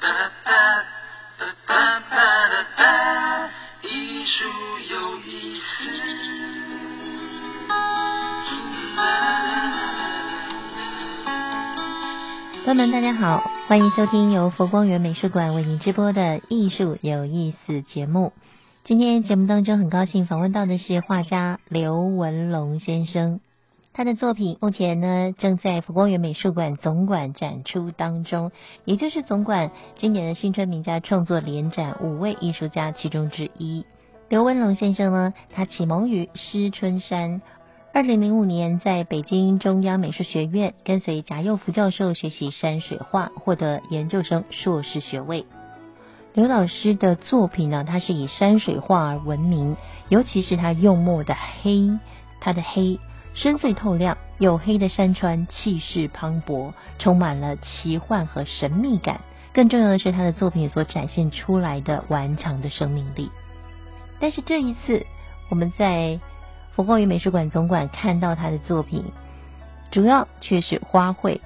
哒哒哒哒哒哒哒，艺术有意思。朋友们，大家好，欢迎收听由佛光园美术馆为您直播的《艺术有意思》节目。今天节目当中，很高兴访问到的是画家刘文龙先生。他的作品目前呢正在浮光园美术馆总馆展出当中，也就是总馆今年的新春名家创作联展五位艺术家其中之一。刘文龙先生呢，他启蒙于施春山。二零零五年，在北京中央美术学院跟随贾佑福教授学习山水画，获得研究生硕士学位。刘老师的作品呢，他是以山水画而闻名，尤其是他用墨的黑，他的黑深邃透亮，黝黑的山川气势磅礴，充满了奇幻和神秘感。更重要的是，他的作品所展现出来的顽强的生命力。但是这一次，我们在佛光园美术馆总馆看到他的作品，主要却是花卉，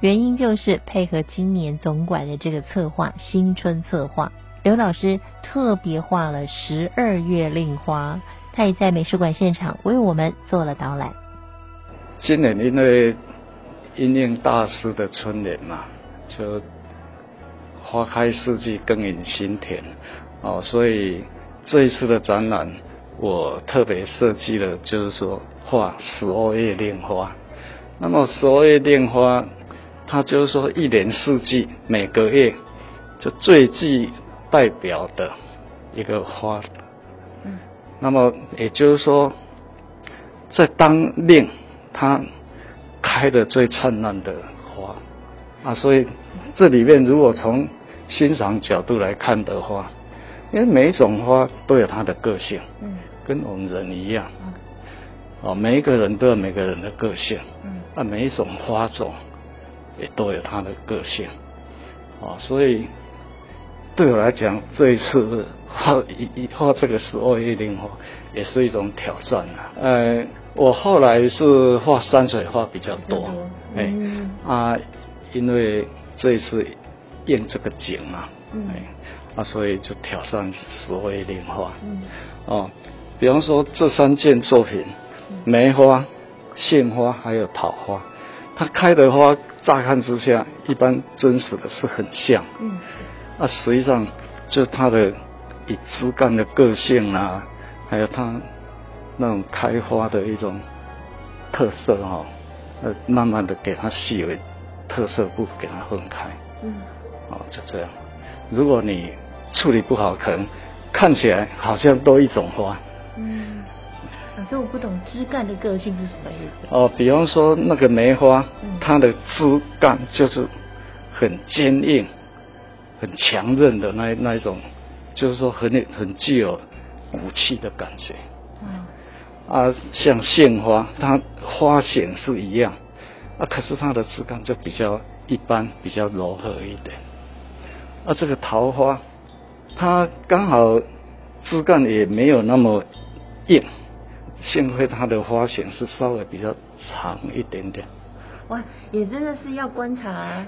原因就是配合今年总馆的这个策划新春策划，刘老师特别画了十二月令花，他也在美术馆现场为我们做了导览。今年因为因应大师的春联嘛，就花开四季，耕耘心田哦，所以这一次的展览。我特别设计了，就是说画十二月恋花。那么十二月恋花，它就是说一年四季每个月就最具代表的一个花。嗯。那么也就是说，在当令它开的最灿烂的花。啊，所以这里面如果从欣赏角度来看的话。因为每一种花都有它的个性，嗯，跟我们人一样，哦，每一个人都有每个人的个性，嗯，那每一种花种也都有它的个性，啊，所以对我来讲，这一次画一画这个十二月令花也是一种挑战啊。呃，我后来是画山水画比较多，哎，啊，因为这一次应这个景嘛，哎。啊，所以就挑上十位莲花。嗯。哦，比方说这三件作品，梅花、杏花还有桃花，它开的花乍看之下，一般真实的是很像。嗯。啊，实际上就它的以枝干的个性啊，还有它那种开花的一种特色哈，呃，慢慢的给它细微特色部给它分开。嗯。哦，就这样。如果你处理不好，可能看起来好像多一种花。嗯，可是我不懂枝干的个性是什么意思。哦，比方说那个梅花，它的枝干就是很坚硬、很强韧的那那一种，就是说很很具有骨气的感觉。嗯。啊，像杏花，它花型是一样，啊，可是它的枝干就比较一般，比较柔和一点。啊，这个桃花。它刚好枝干也没有那么硬，幸亏它的花型是稍微比较长一点点。哇，也真的是要观察。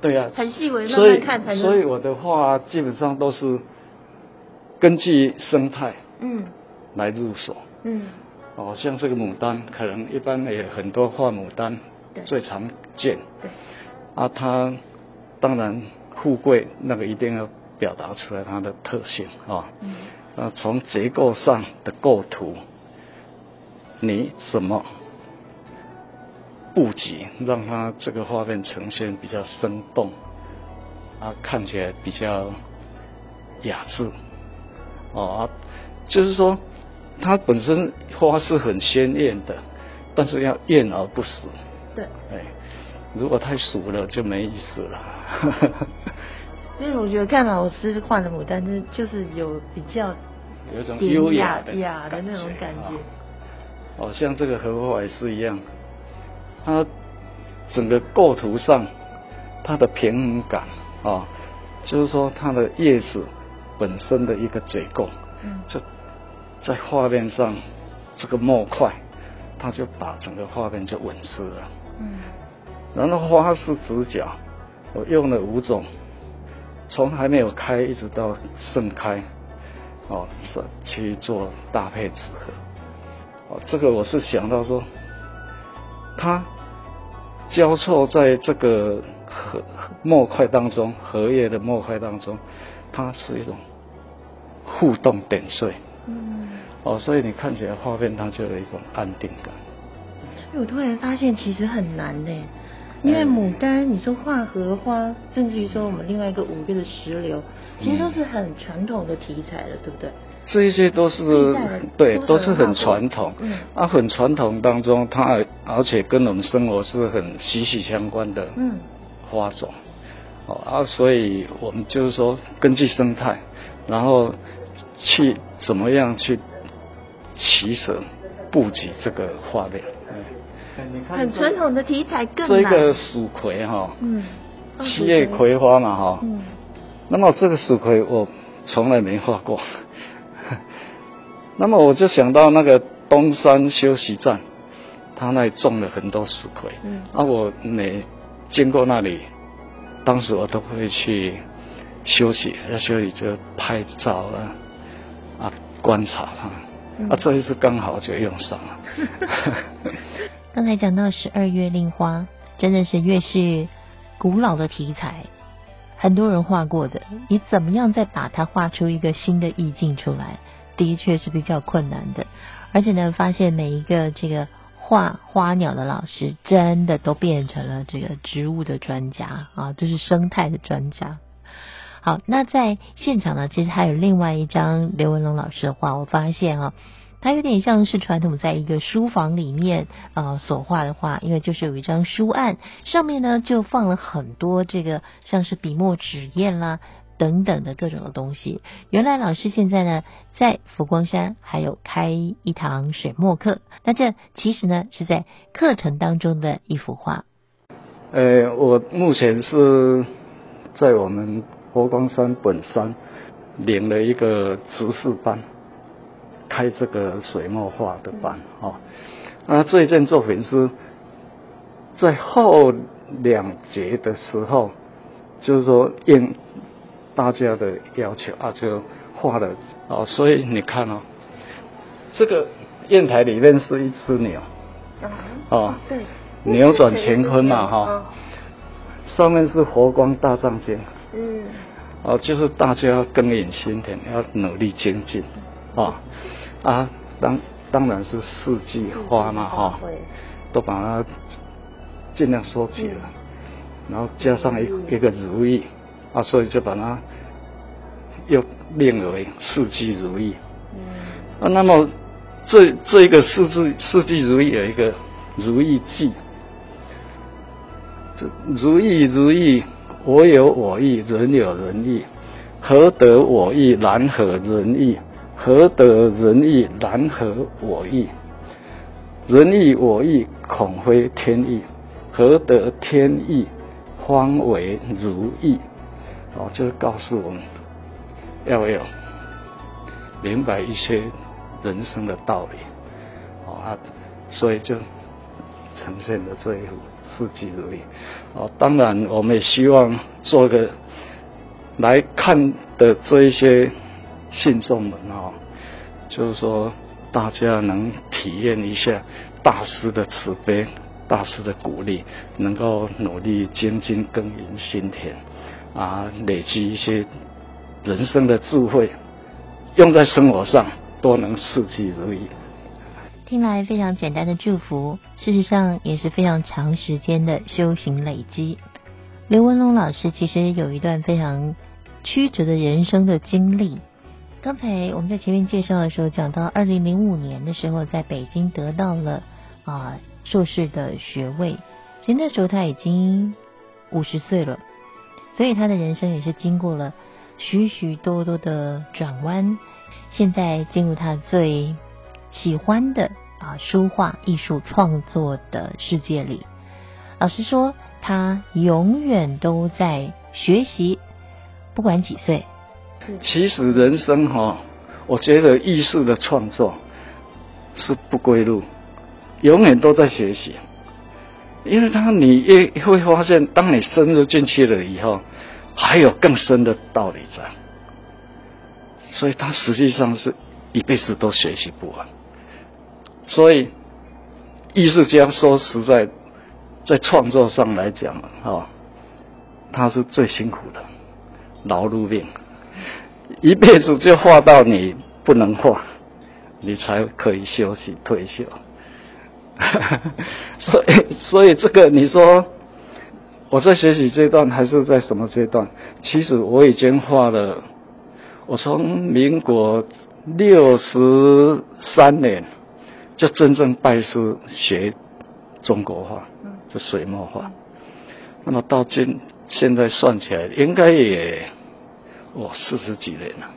对呀。很细微慢慢看才能。所以我的画基本上都是根据生态嗯来入手嗯哦，像这个牡丹，可能一般也很多画牡丹最常见。对。啊，它当然富贵那个一定要。表达出来它的特性啊，那从结构上的构图，你怎么布局，让它这个画面呈现比较生动，啊，看起来比较雅致，哦，就是说它本身花是很鲜艳的，但是要艳而不死。对，哎，如果太俗了就没意思了。所以我觉得看老师画的牡丹，就就是有比较 有一种优雅的雅的那种感觉。哦，像这个荷花也是一样，它整个构图上它的平衡感啊，就是说它的叶子本身的一个结构，嗯，就在画面上这个墨块，它就把整个画面就稳实了。嗯，然后花是直角，我用了五种。从还没有开一直到盛开，哦，是去做搭配纸盒，哦，这个我是想到说，它交错在这个荷墨块当中，荷叶的墨块当中，它是一种互动点缀，嗯，哦，所以你看起来画面它就有一种安定感。我突然发现其实很难呢。因为牡丹，你说画荷花，甚至于说我们另外一个五月的石榴，其实都是很传统的题材了，对不对？这一些都是对，都是很传统。嗯，啊，很传统当中，它而且跟我们生活是很息息相关的。嗯，花种，哦啊，所以我们就是说根据生态，然后去怎么样去取舍布局这个画面。很传统的题材更这个蜀葵哈，嗯，七叶葵花嘛哈，嗯，那么这个蜀葵我从来没画过，那么我就想到那个东山休息站，他那里种了很多蜀葵，嗯，啊我每经过那里，当时我都会去休息，要休息就拍照啊，啊观察它，啊这一次刚好就用上了。刚才讲到十二月令花，真的是越是古老的题材，很多人画过的，你怎么样再把它画出一个新的意境出来，的确是比较困难的。而且呢，发现每一个这个画花鸟的老师，真的都变成了这个植物的专家啊，就是生态的专家。好，那在现场呢，其实还有另外一张刘文龙老师的画，我发现啊。它有点像是传统在一个书房里面啊所画的画，因为就是有一张书案，上面呢就放了很多这个像是笔墨纸砚啦等等的各种的东西。原来老师现在呢在佛光山还有开一堂水墨课，那这其实呢是在课程当中的一幅画。呃，我目前是在我们佛光山本山领了一个执事班。开这个水墨画的班啊，那这一件作品是在后两节的时候，就是说应大家的要求啊，就画了哦。所以你看哦，这个砚台里面是一只牛哦，对，扭转乾坤嘛哈，上面是佛光大藏经，嗯，哦，就是大家耕耘心田，要努力精进啊。啊，当当然是四季花嘛，哈，都把它尽量收起了，然后加上一一个如意，啊，所以就把它又命为四季如意。嗯。啊，那么这这一个四季四季如意有一个如意记，这如意如意，我有我意，人有人意，何得我意，难合人意。何得人意难合我意？人意我意恐非天意。何得天意方为如意？哦，就是告诉我们要要明白一些人生的道理。哦啊，所以就呈现的这一幅四季如意。哦，当然我们也希望做个来看的这一些。信众们啊，就是说，大家能体验一下大师的慈悲、大师的鼓励，能够努力精进耕耘心田，啊，累积一些人生的智慧，用在生活上都能四季如意。听来非常简单的祝福，事实上也是非常长时间的修行累积。刘文龙老师其实有一段非常曲折的人生的经历。刚才我们在前面介绍的时候讲到，二零零五年的时候在北京得到了啊硕士的学位，其实那时候他已经五十岁了，所以他的人生也是经过了许许多多的转弯，现在进入他最喜欢的啊书画艺术创作的世界里。老实说，他永远都在学习，不管几岁。其实人生哈，我觉得艺术的创作是不归路，永远都在学习。因为他你也会发现，当你深入进去了以后，还有更深的道理在。所以他实际上是一辈子都学习不完。所以艺术家说实在，在创作上来讲啊，他是最辛苦的，劳碌命，一辈子就画到你不能画，你才可以休息退休。所以，所以这个你说我在学习阶段还是在什么阶段？其实我已经画了，我从民国六十三年就真正拜师学中国画，就水墨画。那么到今现在算起来，应该也我四十几年了。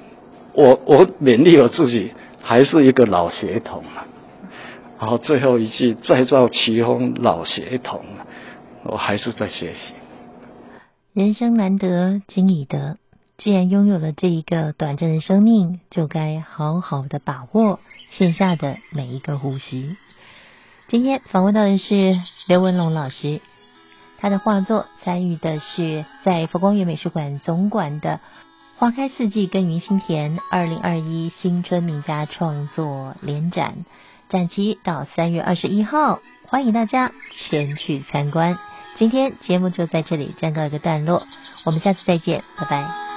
我我勉励我自己，还是一个老学童啊。然后最后一句，再造奇峰老协同，我还是在学习。人生难得今已得，既然拥有了这一个短暂的生命，就该好好的把握线下的每一个呼吸。今天访问到的是刘文龙老师，他的画作参与的是在佛光园美术馆总馆的“花开四季耕耘心田”二零二一新春名家创作联展。展期到三月二十一号，欢迎大家前去参观。今天节目就在这里暂告一个段落，我们下次再见，拜拜。